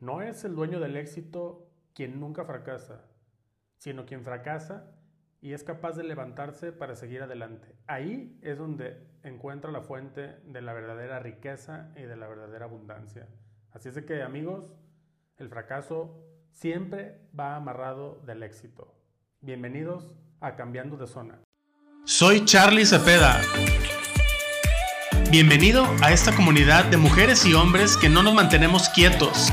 No es el dueño del éxito quien nunca fracasa, sino quien fracasa y es capaz de levantarse para seguir adelante. Ahí es donde encuentra la fuente de la verdadera riqueza y de la verdadera abundancia. Así es que amigos, el fracaso siempre va amarrado del éxito. Bienvenidos a Cambiando de Zona. Soy Charlie Cepeda. Bienvenido a esta comunidad de mujeres y hombres que no nos mantenemos quietos.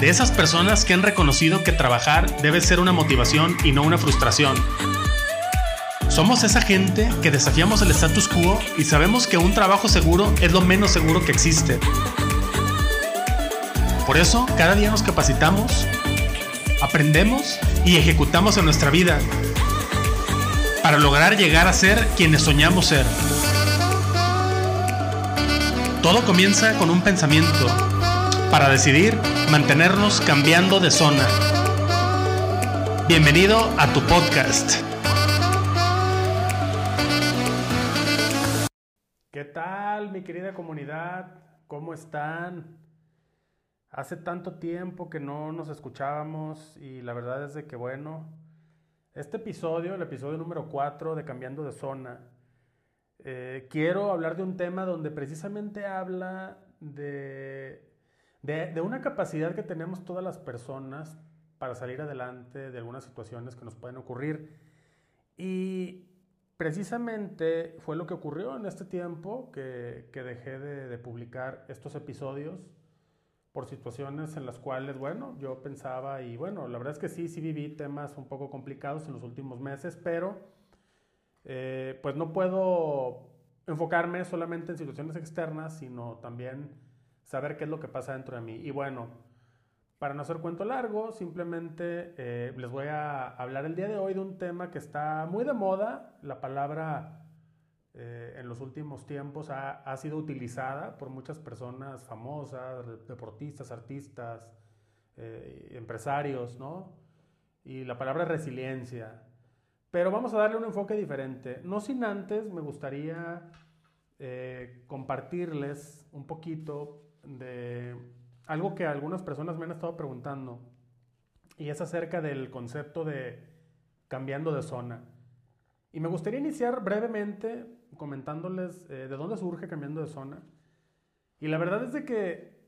De esas personas que han reconocido que trabajar debe ser una motivación y no una frustración. Somos esa gente que desafiamos el status quo y sabemos que un trabajo seguro es lo menos seguro que existe. Por eso, cada día nos capacitamos, aprendemos y ejecutamos en nuestra vida para lograr llegar a ser quienes soñamos ser. Todo comienza con un pensamiento para decidir mantenernos cambiando de zona. Bienvenido a tu podcast. ¿Qué tal mi querida comunidad? ¿Cómo están? Hace tanto tiempo que no nos escuchábamos y la verdad es de que bueno, este episodio, el episodio número 4 de Cambiando de Zona, eh, quiero hablar de un tema donde precisamente habla de, de, una capacidad que tenemos todas las personas para salir adelante de algunas situaciones que nos pueden ocurrir. Y precisamente fue lo que ocurrió en este tiempo que, que dejé de, publicar estos episodios por situaciones en las cuales, bueno, yo pensaba y bueno, la verdad es que sí, sí viví temas un poco complicados en los últimos meses, pero eh, pues no puedo enfocarme solamente en situaciones externas, sino también saber qué es lo que pasa dentro de mí. Y bueno, para no hacer cuento largo, simplemente eh, les voy a hablar el día de hoy de un tema que está muy de moda. La palabra eh, en los últimos tiempos ha, ha, sido utilizada por muchas personas famosas, deportistas, artistas, empresarios, ¿no? Y la palabra resiliencia. Pero vamos a darle un enfoque diferente. No sin antes me gustaría eh, compartirles un poquito de algo que algunas personas me han estado preguntando y es acerca del concepto de cambiando de zona. Y me gustaría iniciar brevemente comentándoles eh, de dónde surge cambiando de zona. Y la verdad es de que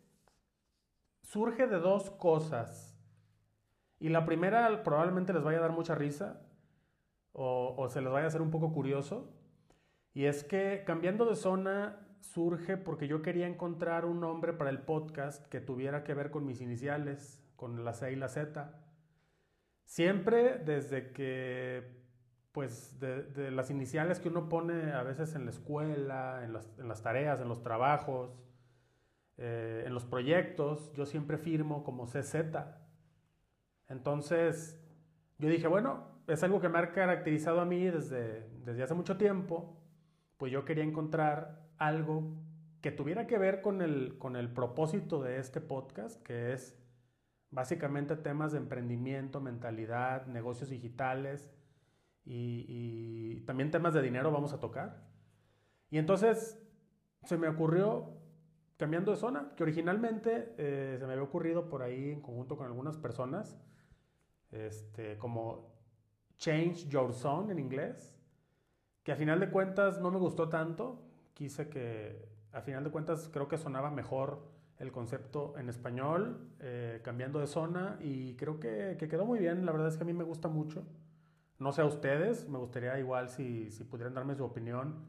surge de dos cosas. Y la primera probablemente les vaya a dar mucha risa o, se les vaya a hacer un poco curioso. Y es que cambiando de zona surge porque yo quería encontrar un nombre para el podcast que tuviera que ver con mis iniciales, con la C y la Z. Siempre desde que, pues, de, las iniciales que uno pone a veces en la escuela, en las, tareas, en los trabajos, eh, en los proyectos, yo siempre firmo como CZ. Entonces, yo dije, bueno, es algo que me ha caracterizado a mí desde, desde hace mucho tiempo, pues yo quería encontrar algo que tuviera que ver con el, con el propósito de este podcast, que es básicamente temas de emprendimiento, mentalidad, negocios digitales y, también temas de dinero vamos a tocar. Y entonces se me ocurrió, cambiando de zona, que originalmente eh, se me había ocurrido por ahí en conjunto con algunas personas, este, como Change Your Zone en inglés, que a final de cuentas no me gustó tanto. Quise que, a final de cuentas, creo que sonaba mejor el concepto en español, eh, cambiando de zona, y creo que, que, quedó muy bien. La verdad es que a mí me gusta mucho. No sé a ustedes, me gustaría igual si, si pudieran darme su opinión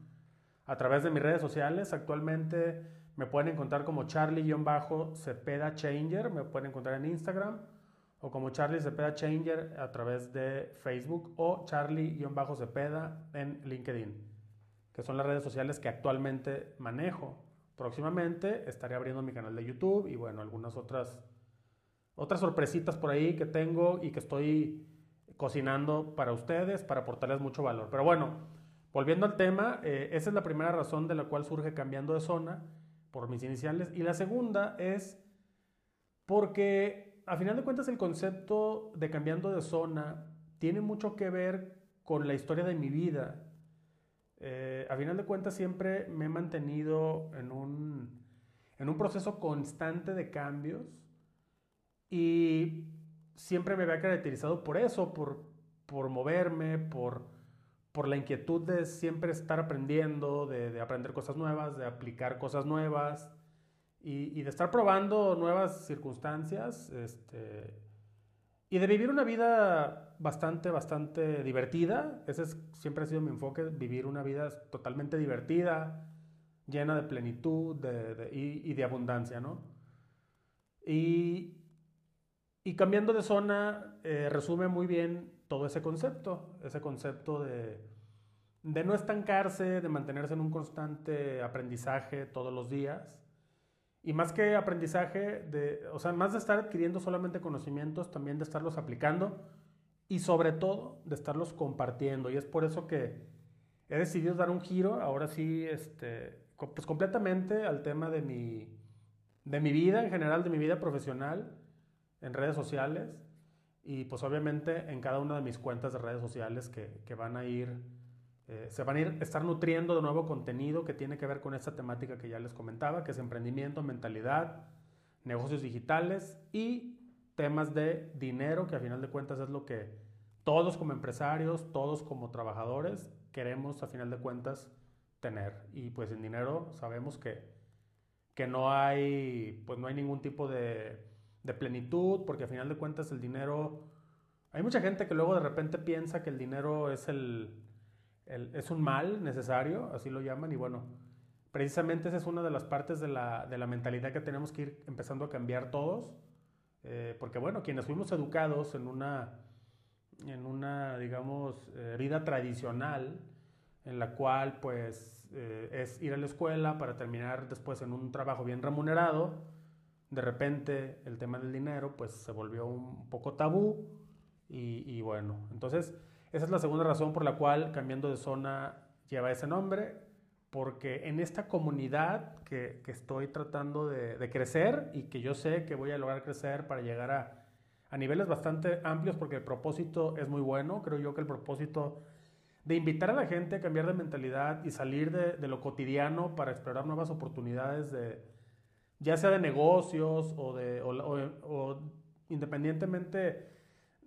a través de mis redes sociales. Actualmente me pueden encontrar como Charlie-Cepeda Changer, me pueden encontrar en Instagram o como Charlie Cepeda Changer a través de Facebook o Charlie-Cepeda en LinkedIn, que son las redes sociales que actualmente manejo. Próximamente estaré abriendo mi canal de YouTube y bueno, algunas otras, otras sorpresitas por ahí que tengo y que estoy cocinando para ustedes para aportarles mucho valor. Pero bueno, volviendo al tema, eh, esa es la primera razón de la cual surge cambiando de zona por mis iniciales. Y la segunda es porque a final de cuentas el concepto de cambiando de zona tiene mucho que ver con la historia de mi vida. Eh, a final de cuentas siempre me he mantenido en un, en un proceso constante de cambios Y siempre me había caracterizado por eso, por, por moverme, por, por la inquietud de siempre estar aprendiendo, de, de aprender cosas nuevas, de aplicar cosas nuevas y, y de estar probando nuevas circunstancias. Este, y de vivir una vida bastante, bastante divertida. Ese es, siempre ha sido mi enfoque, vivir una vida totalmente divertida, llena de plenitud de, y, de abundancia, ¿no? Y, y cambiando de zona, eh, resume muy bien todo ese concepto, ese concepto de, de no estancarse, de mantenerse en un constante aprendizaje todos los días y más que aprendizaje, de, o sea, más de estar adquiriendo solamente conocimientos, también de estarlos aplicando y sobre todo de estarlos compartiendo. Y es por eso que he decidido dar un giro, ahora sí, este, pues completamente al tema de mi, de mi vida en general, de mi vida profesional en redes sociales y pues obviamente en cada una de mis cuentas de redes sociales que, que van a ir eh, se van a ir estar nutriendo de nuevo contenido que tiene que ver con esta temática que ya les comentaba, que es emprendimiento, mentalidad, negocios digitales y temas de dinero, que a final de cuentas es lo que todos como empresarios, todos como trabajadores queremos a final de cuentas tener. Y pues en dinero sabemos que, que no, hay, pues no hay ningún tipo de, de plenitud, porque a final de cuentas el dinero... Hay mucha gente que luego de repente piensa que el dinero es el, es un mal necesario, así lo llaman, y bueno, precisamente esa es una de las partes de la, de la mentalidad que tenemos que ir empezando a cambiar todos, eh, porque bueno, quienes fuimos educados en una, en una digamos, eh, vida tradicional, en la cual pues eh, es ir a la escuela para terminar después en un trabajo bien remunerado, de repente el tema del dinero pues se volvió un poco tabú y, y bueno, entonces esa es la segunda razón por la cual cambiando de zona lleva ese nombre, porque en esta comunidad que, que estoy tratando de, crecer y que yo sé que voy a lograr crecer para llegar a, a niveles bastante amplios, porque el propósito es muy bueno, creo yo que el propósito de invitar a la gente a cambiar de mentalidad y salir de, lo cotidiano para explorar nuevas oportunidades de ya sea de negocios o de o independientemente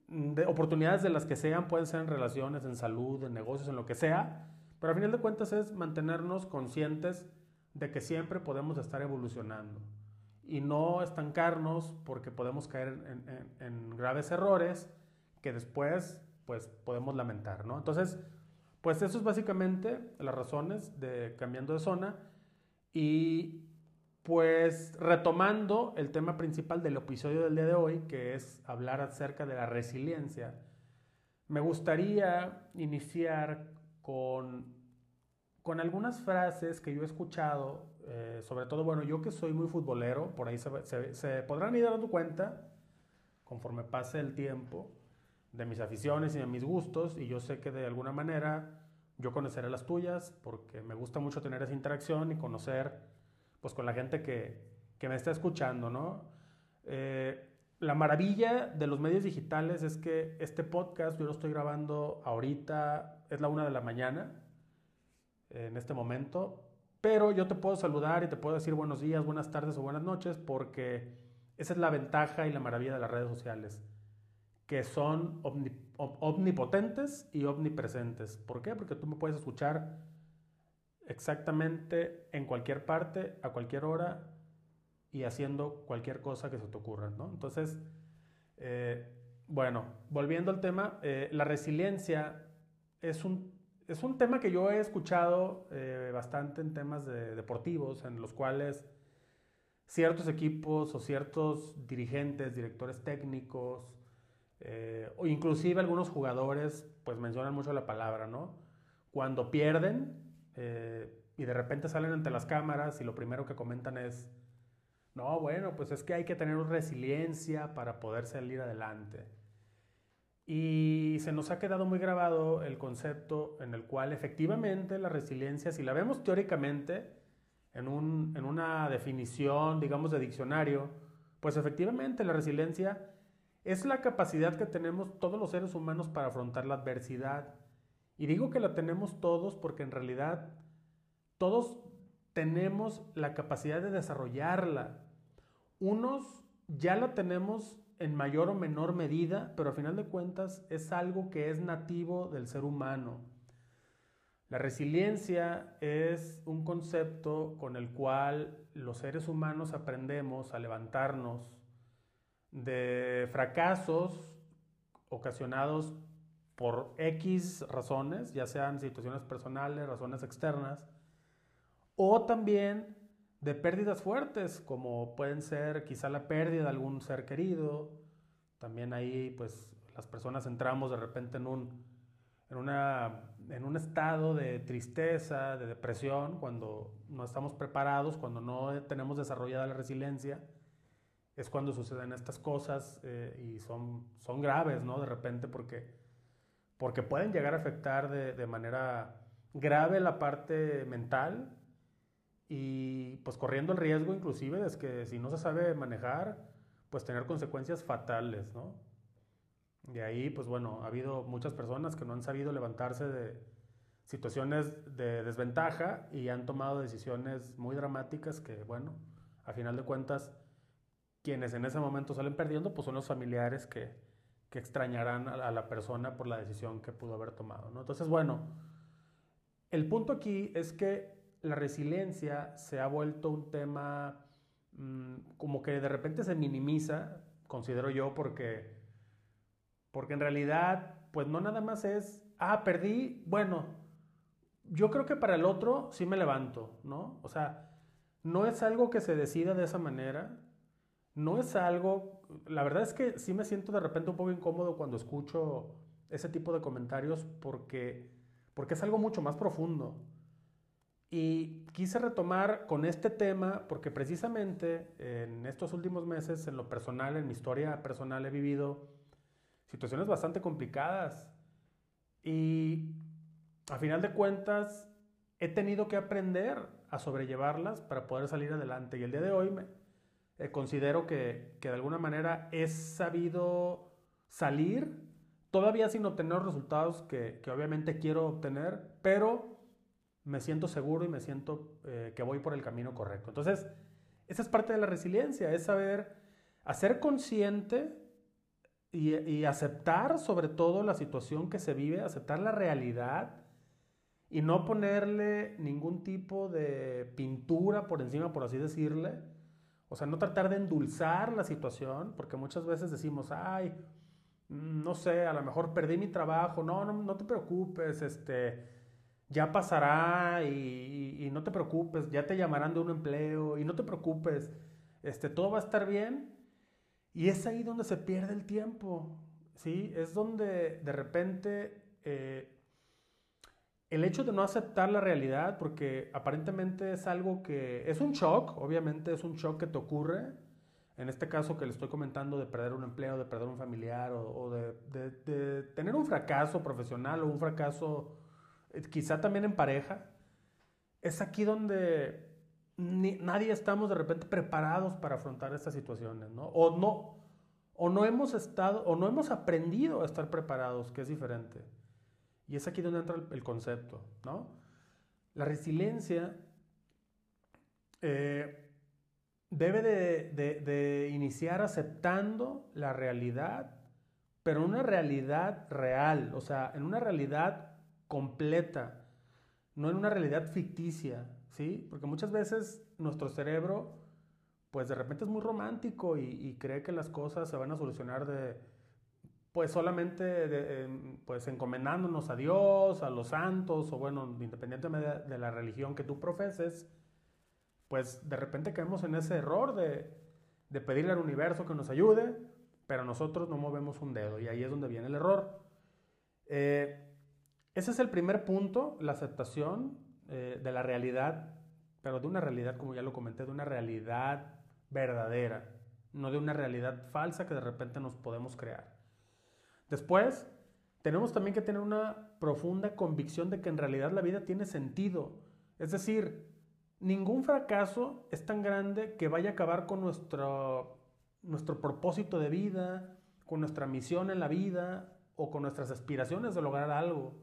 de oportunidades de las que sean, pueden ser en relaciones, en salud, en negocios, en lo que sea, pero al final de cuentas es mantenernos conscientes de que siempre podemos estar evolucionando y no estancarnos porque podemos caer en, en, en graves errores que después pues podemos lamentar, ¿no? Entonces, pues eso es básicamente las razones de cambiando de zona y pues retomando el tema principal del episodio del día de hoy, que es hablar acerca de la resiliencia, me gustaría iniciar con, con algunas frases que yo he escuchado, eh, sobre todo, bueno, yo que soy muy futbolero, por ahí se, se, se podrán ir dando cuenta, conforme pase el tiempo, de mis aficiones y de mis gustos, y yo sé que de alguna manera yo conoceré las tuyas, porque me gusta mucho tener esa interacción y conocer pues con la gente que, que me está escuchando, ¿no? Eh, la maravilla de los medios digitales es que este podcast yo lo estoy grabando ahorita, es la una de la mañana, en este momento, pero yo te puedo saludar y te puedo decir buenos días, buenas tardes o buenas noches porque esa es la ventaja y la maravilla de las redes sociales, que son omnipotentes y omnipresentes. ¿Por qué? Porque tú me puedes escuchar exactamente en cualquier parte, a cualquier hora y haciendo cualquier cosa que se te ocurra, ¿no? Entonces, eh, bueno, volviendo al tema, eh, la resiliencia es un, es un tema que yo he escuchado eh, bastante en temas de deportivos, en los cuales ciertos equipos o ciertos dirigentes, directores técnicos, o inclusive algunos jugadores, pues mencionan mucho la palabra, ¿no? Cuando pierden, eh, y de repente salen ante las cámaras y lo primero que comentan es, no, bueno, pues es que hay que tener resiliencia para poder salir adelante. Y se nos ha quedado muy grabado el concepto en el cual efectivamente la resiliencia, si la vemos teóricamente en, un, en una definición, digamos, de diccionario, pues efectivamente la resiliencia es la capacidad que tenemos todos los seres humanos para afrontar la adversidad y digo que la tenemos todos porque en realidad todos tenemos la capacidad de desarrollarla. Unos ya la tenemos en mayor o menor medida, pero a final de cuentas es algo que es nativo del ser humano. La resiliencia es un concepto con el cual los seres humanos aprendemos a levantarnos de fracasos ocasionados por X razones, ya sean situaciones personales, razones externas, o también de pérdidas fuertes, como pueden ser quizá la pérdida de algún ser querido. También ahí, pues, las personas entramos de repente en un, en una, en un estado de tristeza, de depresión, cuando no estamos preparados, cuando no tenemos desarrollada la resiliencia. Es cuando suceden estas cosas eh, y son, son graves, ¿no? De repente porque, porque pueden llegar a afectar de, de manera grave la parte mental, y pues corriendo el riesgo inclusive es que si no se sabe manejar, pues tener consecuencias fatales, ¿no? De ahí, pues bueno, ha habido muchas personas que no han sabido levantarse de situaciones de desventaja y han tomado decisiones muy dramáticas que, bueno, a final de cuentas, quienes en ese momento salen perdiendo, pues son los familiares que, que extrañarán a la persona por la decisión que pudo haber tomado, ¿no? Entonces, bueno, el punto aquí es que la resiliencia se ha vuelto un tema mm, como que de repente se minimiza, considero yo, porque, porque en realidad, pues no nada más es, ah, perdí, bueno, yo creo que para el otro sí me levanto, ¿no? O sea, no es algo que se decida de esa manera, no es algo, la verdad es que sí me siento de repente un poco incómodo cuando escucho ese tipo de comentarios porque, porque es algo mucho más profundo. Y quise retomar con este tema porque precisamente en estos últimos meses, en lo personal, en mi historia personal, he vivido situaciones bastante complicadas. Y a final de cuentas, he tenido que aprender a sobrellevarlas para poder salir adelante. Y el día de hoy me, eh, considero que, que de alguna manera he sabido salir, todavía sin obtener los resultados que, que obviamente quiero obtener, pero me siento seguro y me siento eh, que voy por el camino correcto. Entonces, esa es parte de la resiliencia, es saber hacer consciente y, y, aceptar sobre todo la situación que se vive, aceptar la realidad y no ponerle ningún tipo de pintura por encima, por así decirle. O sea, no tratar de endulzar la situación, porque muchas veces decimos, ay, no sé, a lo mejor perdí mi trabajo, no, no, no te preocupes, este, ya pasará y, no te preocupes, ya te llamarán de un empleo y no te preocupes, este, todo va a estar bien. Y es ahí donde se pierde el tiempo, ¿sí? Es donde de repente eh, el hecho de no aceptar la realidad, porque aparentemente es algo que es un shock, obviamente es un shock que te ocurre, en este caso que le estoy comentando de perder un empleo, de perder un familiar o, de, tener un fracaso profesional o un fracaso quizá también en pareja, es aquí donde nadie estamos de repente preparados para afrontar estas situaciones, ¿no? O no, o no hemos estado, o no hemos aprendido a estar preparados, que es diferente. Y es aquí donde entra el, concepto, ¿no? La resiliencia eh, debe de, iniciar aceptando la realidad, pero una realidad real, o sea, en una realidad completa, no en una realidad ficticia, ¿sí? Porque muchas veces nuestro cerebro, pues de repente es muy romántico y, cree que las cosas se van a solucionar de, pues solamente pues encomendándonos a Dios, a los santos, o bueno, independientemente de, la religión que tú profeses, pues de repente caemos en ese error de, de pedirle al universo que nos ayude, pero nosotros no movemos un dedo y ahí es donde viene el error. Eh, ese es el primer punto, la aceptación eh, de la realidad, pero de una realidad, como ya lo comenté, de una realidad verdadera, no de una realidad falsa que de repente nos podemos crear. Después, tenemos también que tener una profunda convicción de que en realidad la vida tiene sentido. Es decir, ningún fracaso es tan grande que vaya a acabar con nuestro, nuestro propósito de vida, con nuestra misión en la vida o con nuestras aspiraciones de lograr algo.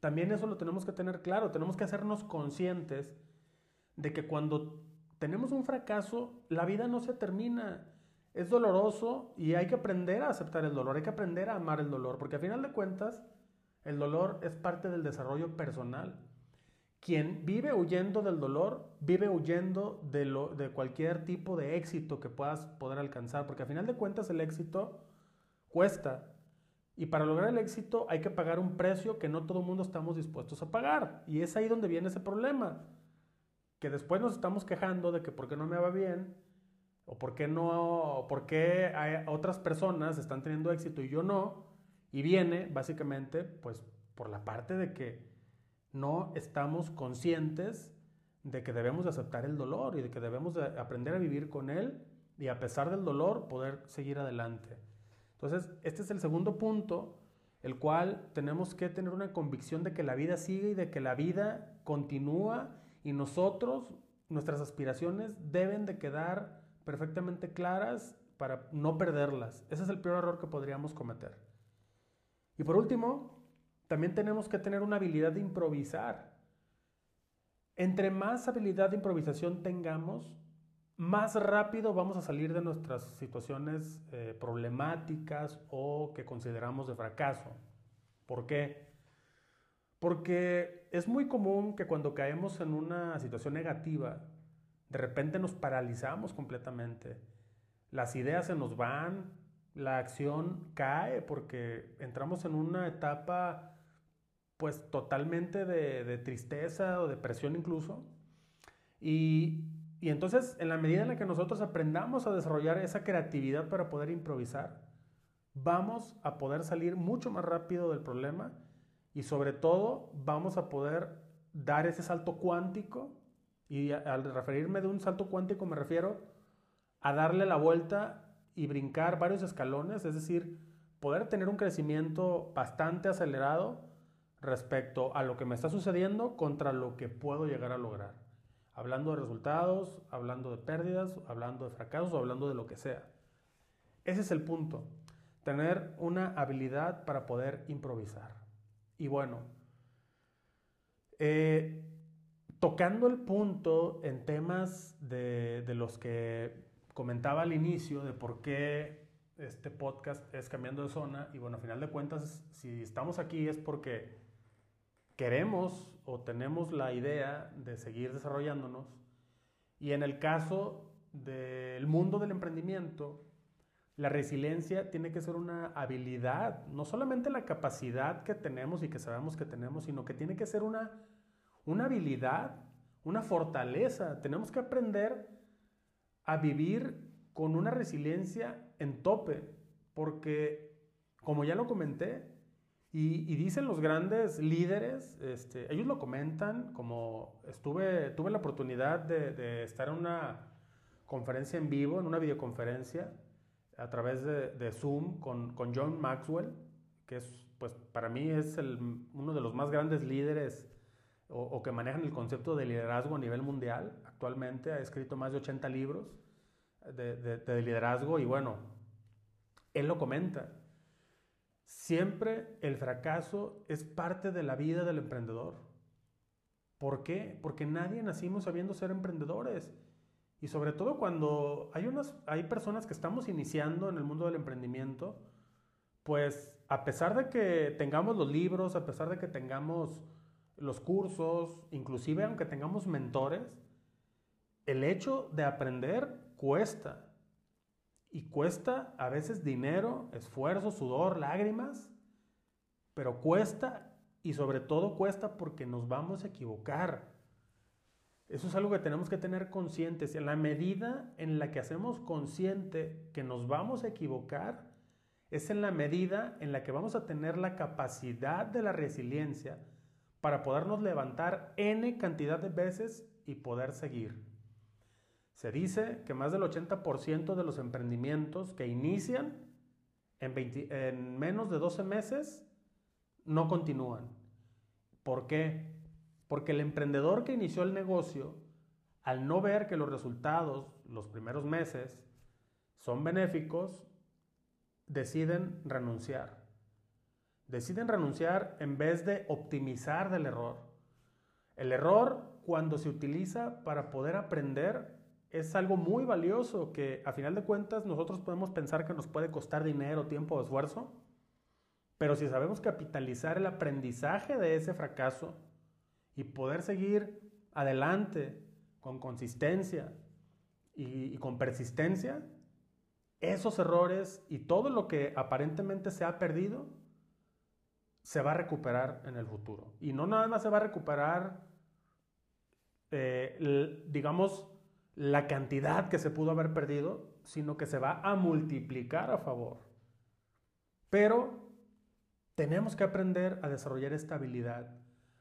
También eso lo tenemos que tener claro, tenemos que hacernos conscientes de que cuando tenemos un fracaso, la vida no se termina. Es doloroso y hay que aprender a aceptar el dolor, hay que aprender a amar el dolor, porque al final de cuentas el dolor es parte del desarrollo personal. Quien vive huyendo del dolor, vive huyendo de, lo, de cualquier tipo de éxito que puedas poder alcanzar, porque al final de cuentas el éxito cuesta. Y para lograr el éxito hay que pagar un precio que no todo el mundo estamos dispuestos a pagar. Y es ahí donde viene ese problema. Que después nos estamos quejando de que por qué no me va bien, o por qué no, por qué otras personas están teniendo éxito y yo no. Y viene básicamente pues por la parte de que no estamos conscientes de que debemos de aceptar el dolor y de que debemos de aprender a vivir con él y a pesar del dolor poder seguir adelante. Entonces, este es el segundo punto, el cual tenemos que tener una convicción de que la vida sigue y de que la vida continúa y nosotros, nuestras aspiraciones deben de quedar perfectamente claras para no perderlas. Ese es el peor error que podríamos cometer. Y por último, también tenemos que tener una habilidad de improvisar. Entre más habilidad de improvisación tengamos, más rápido vamos a salir de nuestras situaciones eh, problemáticas o que consideramos de fracaso. ¿Por qué? Porque es muy común que cuando caemos en una situación negativa, de repente nos paralizamos completamente. Las ideas se nos van, la acción cae porque entramos en una etapa pues totalmente de, tristeza o depresión incluso. Y, y, entonces en la medida en la que nosotros aprendamos a desarrollar esa creatividad para poder improvisar, vamos a poder salir mucho más rápido del problema y sobre todo vamos a poder dar ese salto cuántico. Y al referirme de un salto cuántico me refiero a darle la vuelta y brincar varios escalones, es decir, poder tener un crecimiento bastante acelerado respecto a lo que me está sucediendo contra lo que puedo llegar a lograr. Hablando de resultados, hablando de pérdidas, hablando de fracasos hablando de lo que sea. Ese es el punto. Tener una habilidad para poder improvisar. Y bueno, eh, tocando el punto en temas de, de los que comentaba al inicio de por qué este podcast es cambiando de zona y bueno, a final de cuentas, si estamos aquí es porque queremos o tenemos la idea de seguir desarrollándonos. Y en el caso del mundo del emprendimiento, la resiliencia tiene que ser una habilidad, no solamente la capacidad que tenemos y que sabemos que tenemos, sino que tiene que ser una, una habilidad, una fortaleza. Tenemos que aprender a vivir con una resiliencia en tope, porque como ya lo comenté, y, dicen los grandes líderes, este, ellos lo comentan, como estuve, tuve la oportunidad de, estar en una conferencia en vivo, en una videoconferencia, a través de, Zoom con, con, John Maxwell, que es, pues, para mí es uno de los más grandes líderes o, que manejan el concepto de liderazgo a nivel mundial. Actualmente ha escrito más de 80 libros de, de liderazgo y bueno, él lo comenta. Siempre el fracaso es parte de la vida del emprendedor. ¿Por qué? Porque nadie nacimos sabiendo ser emprendedores. Y sobre todo cuando hay, unas, hay personas que estamos iniciando en el mundo del emprendimiento, pues a pesar de que tengamos los libros, a pesar de que tengamos los cursos, inclusive aunque tengamos mentores, el hecho de aprender cuesta. Y cuesta a veces dinero, esfuerzo, sudor, lágrimas, pero cuesta y sobre todo cuesta porque nos vamos a equivocar. Eso es algo que tenemos que tener conscientes. En la medida en la que hacemos consciente que nos vamos a equivocar, es en la medida en la que vamos a tener la capacidad de la resiliencia para podernos levantar n cantidad de veces y poder seguir. Se dice que más del 80% de los emprendimientos que inician en, menos de 12 meses no continúan. ¿Por qué? Porque el emprendedor que inició el negocio, al no ver que los resultados los primeros meses son benéficos, deciden renunciar. Deciden renunciar en vez de optimizar del error. El error, cuando se utiliza para poder aprender, es algo muy valioso que a final de cuentas nosotros podemos pensar que nos puede costar dinero, tiempo o esfuerzo, pero si sabemos capitalizar el aprendizaje de ese fracaso y poder seguir adelante con consistencia y, y con persistencia, esos errores y todo lo que aparentemente se ha perdido se va a recuperar en el futuro. Y no nada más se va a recuperar, eh, digamos, la cantidad que se pudo haber perdido, sino que se va a multiplicar a favor. Pero tenemos que aprender a desarrollar esta habilidad,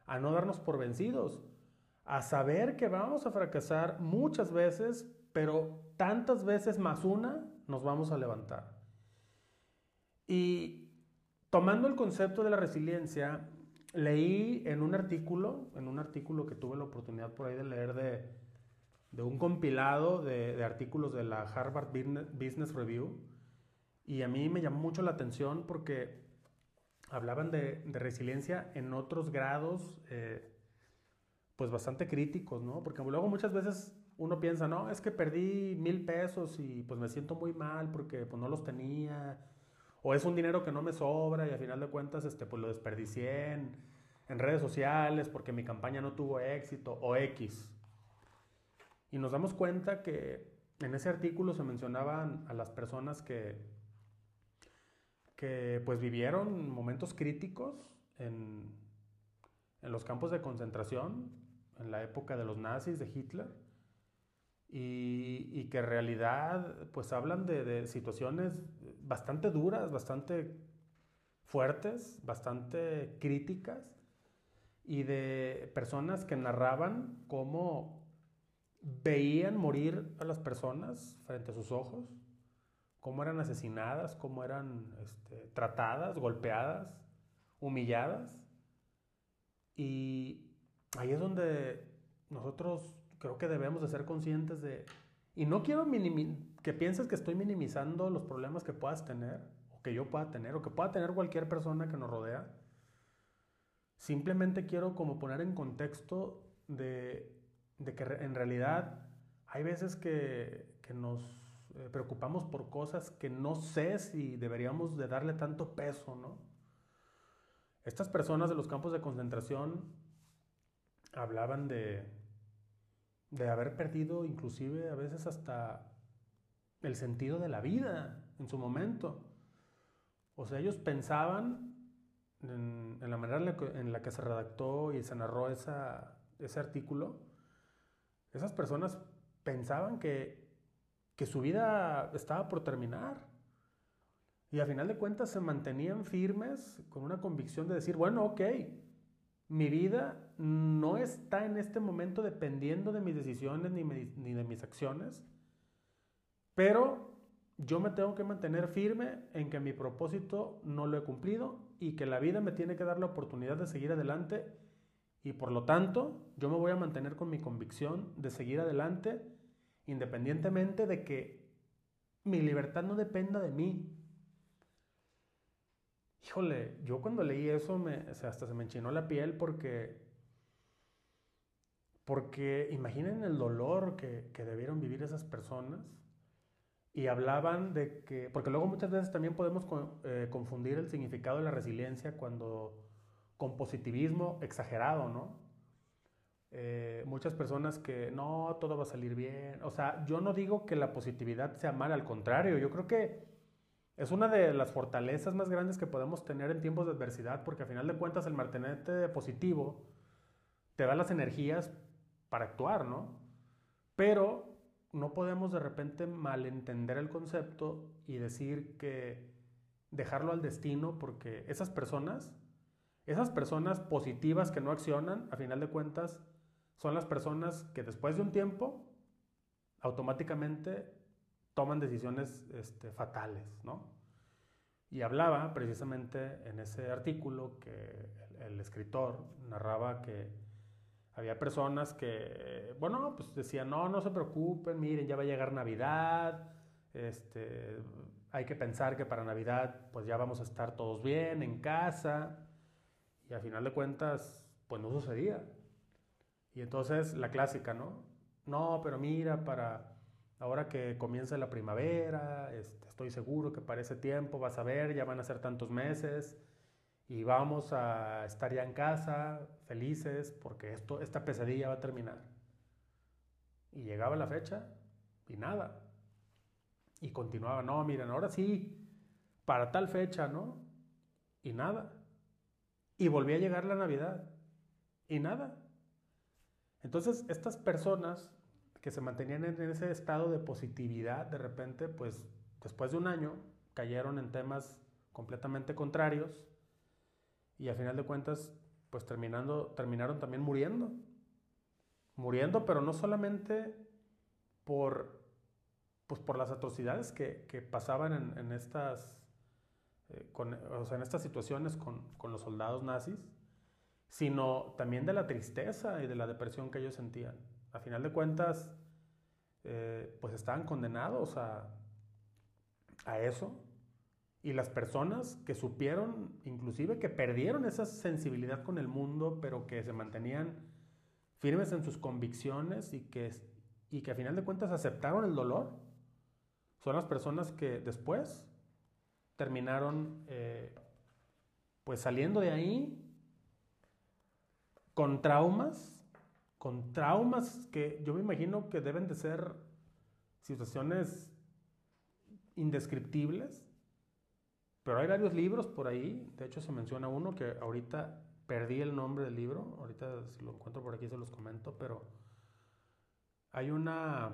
a no darnos por vencidos, a saber que vamos a fracasar muchas veces, pero tantas veces más una nos vamos a levantar. Y tomando el concepto de la resiliencia, leí en un artículo, en un artículo que tuve la oportunidad por ahí de leer de, un compilado de, artículos de la Harvard Business Review, y a mí me llamó mucho la atención porque hablaban de, resiliencia en otros grados, eh, pues bastante críticos, ¿no? Porque luego muchas veces uno piensa, no, es que perdí mil pesos y pues me siento muy mal porque pues no los tenía, o es un dinero que no me sobra y a final de cuentas este, pues lo desperdicié en, en redes sociales porque mi campaña no tuvo éxito, o X. Y nos damos cuenta que en ese artículo se mencionaban a las personas que, que pues vivieron momentos críticos en, en los campos de concentración, en la época de los nazis, de Hitler, y, que en realidad pues hablan de, situaciones bastante duras, bastante fuertes, bastante críticas y de personas que narraban cómo veían morir a las personas frente a sus ojos, cómo eran asesinadas, cómo eran este, tratadas, golpeadas, humilladas. Y ahí es donde nosotros creo que debemos de ser conscientes de... Y no quiero que pienses que estoy minimizando los problemas que puedas tener, o que yo pueda tener, o que pueda tener cualquier persona que nos rodea. Simplemente quiero como poner en contexto de, que en realidad hay veces que, que nos eh, preocupamos por cosas que no sé si deberíamos de darle tanto peso, ¿no? Estas personas de los campos de concentración hablaban de, de haber perdido inclusive a veces hasta el sentido de la vida en su momento. O sea, ellos pensaban en, la manera en la, que, se redactó y se narró esa, ese artículo, esas personas pensaban que, que su vida estaba por terminar. Y a final de cuentas se mantenían firmes con una convicción de decir, bueno, ok, mi vida no está en este momento dependiendo de mis decisiones ni, de mis acciones, pero yo me tengo que mantener firme en que mi propósito no lo he cumplido y que la vida me tiene que dar la oportunidad de seguir adelante y por lo tanto yo me voy a mantener con mi convicción de seguir adelante independientemente de que mi libertad no dependa de mí, Híjole, yo cuando leí eso me, hasta se me enchinó la piel porque, porque imaginen el dolor que, que debieron vivir esas personas y hablaban de que, porque luego muchas veces también podemos eh, confundir el significado de la resiliencia cuando con positivismo exagerado, ¿no? Eh, muchas personas que no, todo va a salir bien. O sea, yo no digo que la positividad sea mala, al contrario, yo creo que es una de las fortalezas más grandes que podemos tener en tiempos de adversidad, porque a final de cuentas el mantenerte positivo te da las energías para actuar, ¿no? Pero no podemos de repente malentender el concepto y decir que dejarlo al destino, porque esas personas, esas personas positivas que no accionan, a final de cuentas, son las personas que después de un tiempo automáticamente toman decisiones este, fatales, ¿no? Y hablaba precisamente en ese artículo que el, escritor narraba que había personas que, bueno, pues decían, no, no se preocupen, miren, ya va a llegar Navidad, este, hay que pensar que para Navidad pues ya vamos a estar todos bien en casa, y al final de cuentas, pues no sucedía. Y entonces la clásica, ¿no? No, pero mira, para Ahora que comienza la primavera, este, estoy seguro que para ese tiempo vas a ver, ya van a ser tantos meses y vamos a estar ya en casa, felices, porque esto, esta pesadilla va a terminar. Y llegaba la fecha y nada. Y continuaba, no, miren, ahora sí, para tal fecha, ¿no? Y nada. Y volví a llegar la Navidad. Y nada. Entonces, estas personas que se mantenían en ese estado de positividad, de repente, pues después de un año, cayeron en temas completamente contrarios y a final de cuentas, pues terminando, terminaron también muriendo. Muriendo, pero no solamente por, pues por las atrocidades que, que pasaban en, estas eh, o sea, en estas situaciones con, con, los soldados nazis, sino también de la tristeza y de la depresión que ellos sentían. A final de cuentas, eh, pues estaban condenados a, a eso. Y las personas que supieron, inclusive que perdieron esa sensibilidad con el mundo, pero que se mantenían firmes en sus convicciones y que, y que a final de cuentas aceptaron el dolor, son las personas que después terminaron eh, pues saliendo de ahí con traumas, con traumas que yo me imagino que deben de ser situaciones indescriptibles, pero hay varios libros por ahí, de hecho se menciona uno que ahorita perdí el nombre del libro, ahorita si lo encuentro por aquí se los comento, pero hay una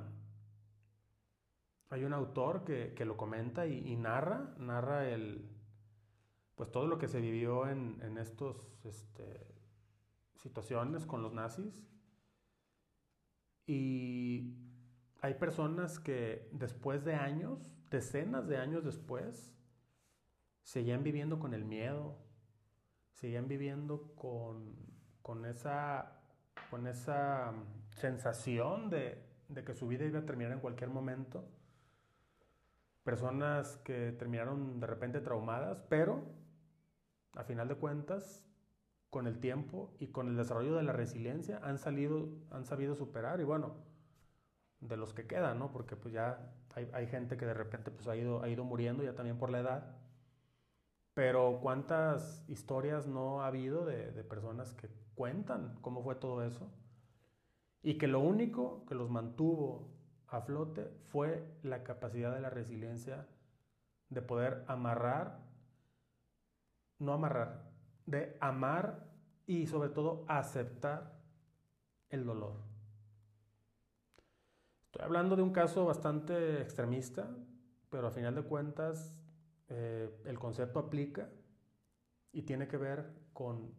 hay un autor que, que lo comenta y, narra, narra el, pues todo lo que se vivió en, en estos este, situaciones con los nazis. Y hay personas que después de años, decenas de años después, seguían viviendo con el miedo, seguían viviendo con, con, esa, con esa sensación de, de que su vida iba a terminar en cualquier momento. Personas que terminaron de repente traumadas, pero a final de cuentas, con el tiempo y con el desarrollo de la resiliencia, han salido, han sabido superar y bueno, de los que quedan, ¿no? Porque pues ya hay, gente que de repente pues ha ido, ha ido muriendo ya también por la edad, pero cuántas historias no ha habido de, de personas que cuentan cómo fue todo eso y que lo único que los mantuvo a flote fue la capacidad de la resiliencia de poder amarrar, no amarrar, de amar y sobre todo aceptar el dolor. Estoy hablando de un caso bastante extremista, pero a final de cuentas eh, el concepto aplica y tiene que ver con,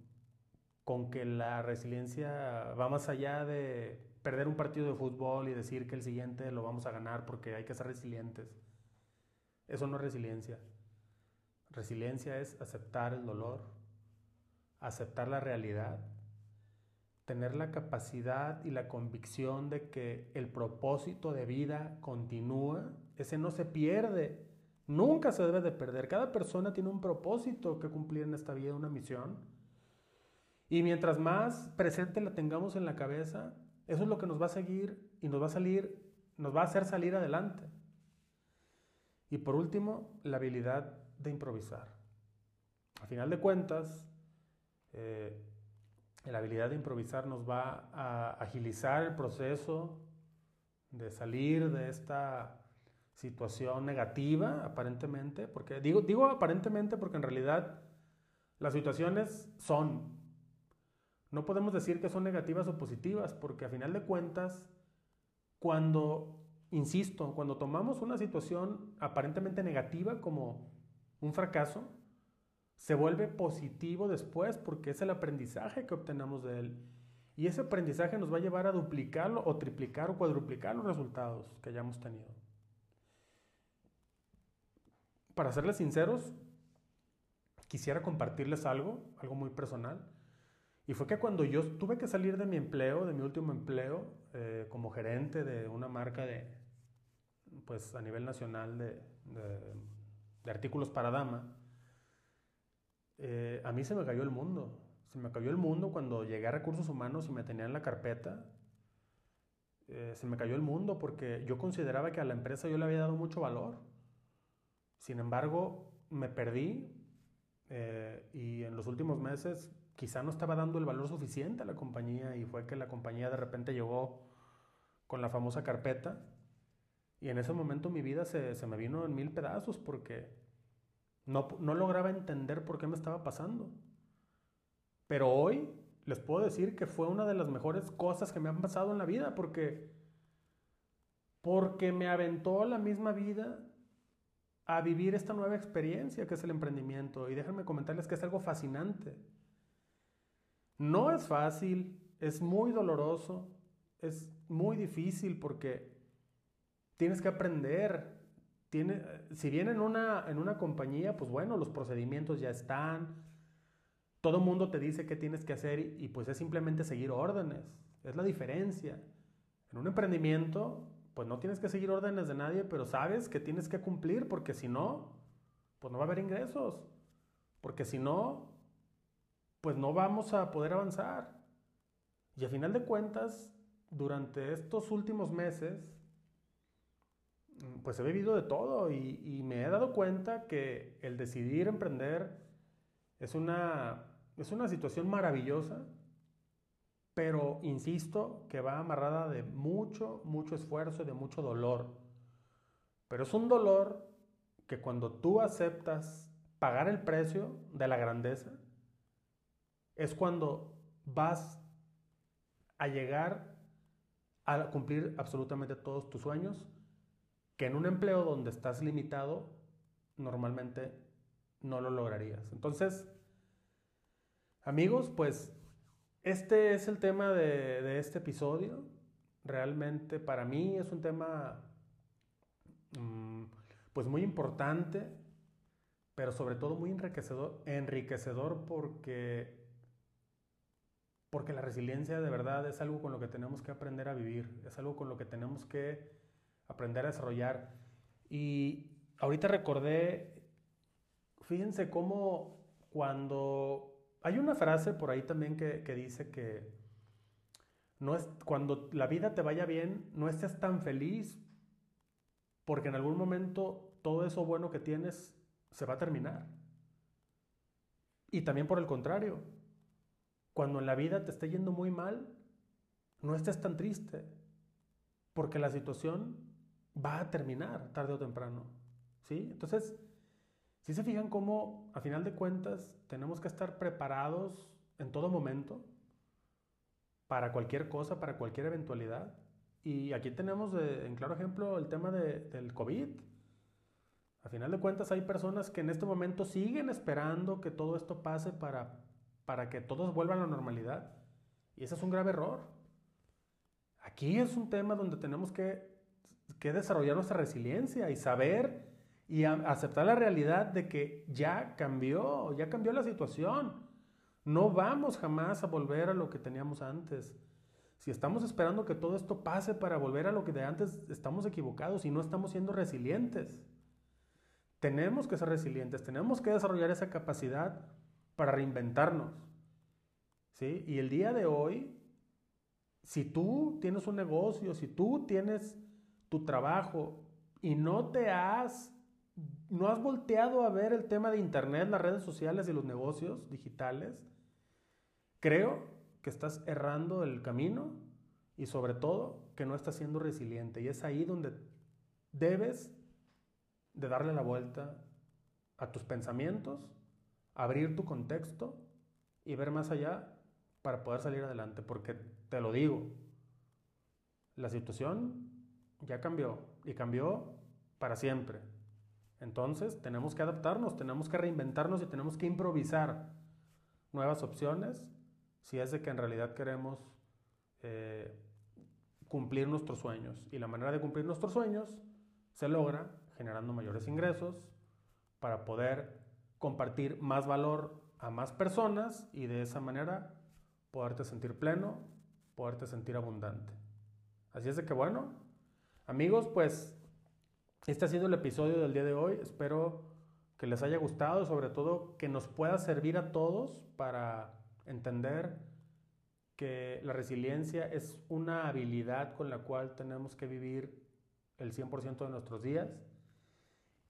con que la resiliencia va más allá de perder un partido de fútbol y decir que el siguiente lo vamos a ganar porque hay que ser resilientes. Eso no es resiliencia. Resiliencia es aceptar el dolor, aceptar la realidad, tener la capacidad y la convicción de que el propósito de vida continúa, ese no se pierde, nunca se debe de perder. Cada persona tiene un propósito que cumplir en esta vida, una misión. Y mientras más presente la tengamos en la cabeza, eso es lo que nos va a seguir y nos va a salir, nos va a hacer salir adelante. Y por último, la habilidad de improvisar. A final de cuentas, eh, la habilidad de improvisar nos va a agilizar el proceso de salir de esta situación negativa, aparentemente, porque digo, digo aparentemente porque en realidad las situaciones son, no podemos decir que son negativas o positivas, porque a final de cuentas, cuando, insisto, cuando tomamos una situación aparentemente negativa como un fracaso, se vuelve positivo después porque es el aprendizaje que obtenemos de él. Y ese aprendizaje nos va a llevar a duplicarlo o triplicar o cuadruplicar los resultados que hayamos tenido. Para serles sinceros, quisiera compartirles algo, algo muy personal. Y fue que cuando yo tuve que salir de mi empleo, de mi último empleo, eh, como gerente de una marca de, pues a nivel nacional de, de, artículos para dama, eh, a mí se me cayó el mundo. Se me cayó el mundo cuando llegué a recursos humanos y me tenían en la carpeta. eh, se me cayó el mundo porque yo consideraba que a la empresa yo le había dado mucho valor. Sin embargo, me perdí eh, y en los últimos meses quizá no estaba dando el valor suficiente a la compañía y fue que la compañía de repente llegó con la famosa carpeta y en ese momento mi vida se, se me vino en mil pedazos porque no, no lograba entender por qué me estaba pasando. Pero hoy les puedo decir que fue una de las mejores cosas que me han pasado en la vida porque porque me aventó la misma vida a vivir esta nueva experiencia que es el emprendimiento. Y déjenme comentarles que es algo fascinante. No es fácil, es muy doloroso, es muy difícil porque tienes que aprender. Tiene, si bien en una, en una compañía, pues bueno, los procedimientos ya están, todo mundo te dice qué tienes que hacer y, y pues es simplemente seguir órdenes. Es la diferencia. En un emprendimiento, pues no tienes que seguir órdenes de nadie, pero sabes que tienes que cumplir porque si no, pues no va a haber ingresos. Porque si no, pues no vamos a poder avanzar. Y a final de cuentas, durante estos últimos meses, pues he vivido de todo y, y me he dado cuenta que el decidir emprender es una, es una situación maravillosa pero insisto que va amarrada de mucho, mucho esfuerzo y de mucho dolor. Pero es un dolor que cuando tú aceptas pagar el precio de la grandeza, es cuando vas a llegar a cumplir absolutamente todos tus sueños, que en un empleo donde estás limitado, normalmente no lo lograrías. Entonces, amigos, pues este es el tema de, este episodio. Realmente para mí es un tema mm, pues muy importante, pero sobre todo muy enriquecedor, enriquecedor porque, porque la resiliencia de verdad es algo con lo que tenemos que aprender a vivir, es algo con lo que tenemos que aprender a desarrollar. Y ahorita recordé, fíjense cómo cuando hay una frase por ahí también que, dice que no es, cuando la vida te vaya bien, no estés tan feliz porque en algún momento todo eso bueno que tienes se va a terminar. Y también por el contrario, cuando en la vida te esté yendo muy mal, no estés tan triste, porque la situación va a terminar tarde o temprano. ¿Sí? Entonces, si se fijan cómo, a final de cuentas, tenemos que estar preparados en todo momento para cualquier cosa, para cualquier eventualidad. Y aquí tenemos en claro ejemplo el tema del COVID. A final de cuentas hay personas que en este momento siguen esperando que todo esto pase para, para que todos vuelvan a la normalidad. Y ese es un grave error. Aquí es un tema donde tenemos que, que desarrollar nuestra resiliencia y saber y aceptar la realidad de que ya cambió, ya cambió la situación. No vamos jamás a volver a lo que teníamos antes. Si estamos esperando que todo esto pase para volver a lo que de antes, estamos equivocados y no estamos siendo resilientes. Tenemos que ser resilientes, tenemos que desarrollar esa capacidad para reinventarnos. ¿Sí? Y el día de hoy, si tú tienes un negocio, si tú tienes trabajo y no te has ¿No has volteado a ver el tema de Internet, las redes sociales y los negocios digitales? Creo que estás errando el camino y sobre todo que no estás siendo resiliente. Y es ahí donde debes de darle la vuelta a tus pensamientos, abrir tu contexto y ver más allá para poder salir adelante. Porque te lo digo, la situación ya cambió y cambió para siempre. Entonces tenemos que adaptarnos, tenemos que reinventarnos y tenemos que improvisar nuevas opciones si es de que en realidad queremos eh, cumplir nuestros sueños. Y la manera de cumplir nuestros sueños se logra generando mayores ingresos para poder compartir más valor a más personas y de esa manera poderte sentir pleno, poderte sentir abundante. Así es de que bueno, amigos, pues este ha sido el episodio del día de hoy. Espero que les haya gustado, sobre todo que nos pueda servir a todos para entender que la resiliencia es una habilidad con la cual tenemos que vivir el 100% de nuestros días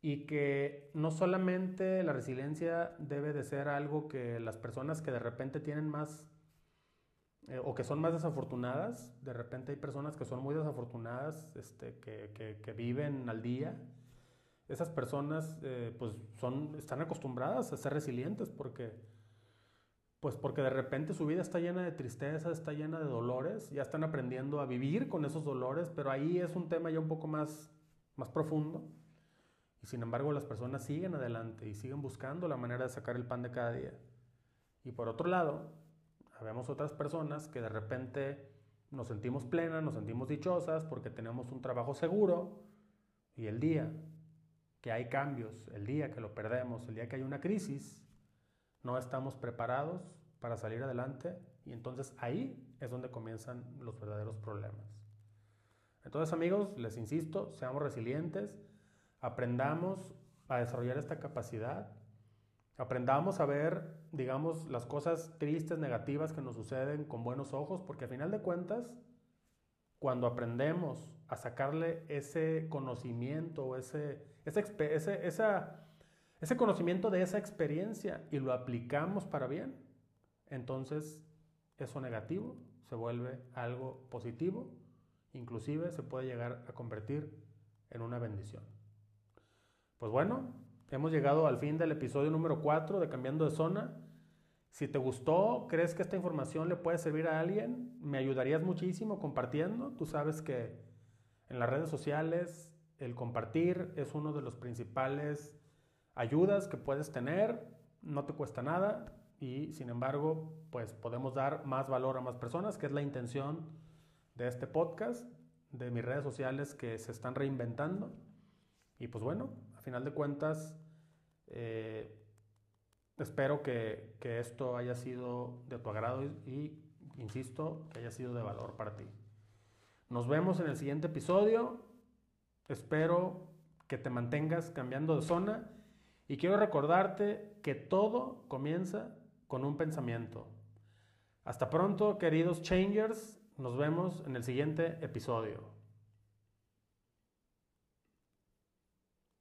y que no solamente la resiliencia debe de ser algo que las personas que de repente tienen más eh, o que son más desafortunadas, de repente hay personas que son muy desafortunadas, este, que, que, viven al día, esas personas eh, pues son, están acostumbradas a ser resilientes porque, pues porque de repente su vida está llena de tristeza, está llena de dolores, ya están aprendiendo a vivir con esos dolores, pero ahí es un tema ya un poco más, más profundo. Y sin embargo las personas siguen adelante y siguen buscando la manera de sacar el pan de cada día. Y por otro lado, Habemos otras personas que de repente nos sentimos plenas, nos sentimos dichosas porque tenemos un trabajo seguro y el día que hay cambios, el día que lo perdemos, el día que hay una crisis, no estamos preparados para salir adelante y entonces ahí es donde comienzan los verdaderos problemas. Entonces amigos, les insisto, seamos resilientes, aprendamos a desarrollar esta capacidad Aprendamos a ver, digamos, las cosas tristes, negativas que nos suceden con buenos ojos, porque a final de cuentas, cuando aprendemos a sacarle ese conocimiento, ese, ese, ese conocimiento de esa experiencia y lo aplicamos para bien, entonces eso negativo se vuelve algo positivo, inclusive se puede llegar a convertir en una bendición. Pues bueno, Hemos llegado al fin del episodio número 4 de Cambiando de Zona. Si te gustó, crees que esta información le puede servir a alguien, me ayudarías muchísimo compartiendo. Tú sabes que en las redes sociales el compartir es uno de los principales ayudas que puedes tener, no te cuesta nada y sin embargo, pues podemos dar más valor a más personas, que es la intención de este podcast, de mis redes sociales que se están reinventando. Y pues bueno, final de cuentas, eh, espero que, esto haya sido de tu agrado y, insisto, que haya sido de valor para ti. Nos vemos en el siguiente episodio. Espero que te mantengas cambiando de zona y quiero recordarte que todo comienza con un pensamiento. Hasta pronto, queridos changers. Nos vemos en el siguiente episodio.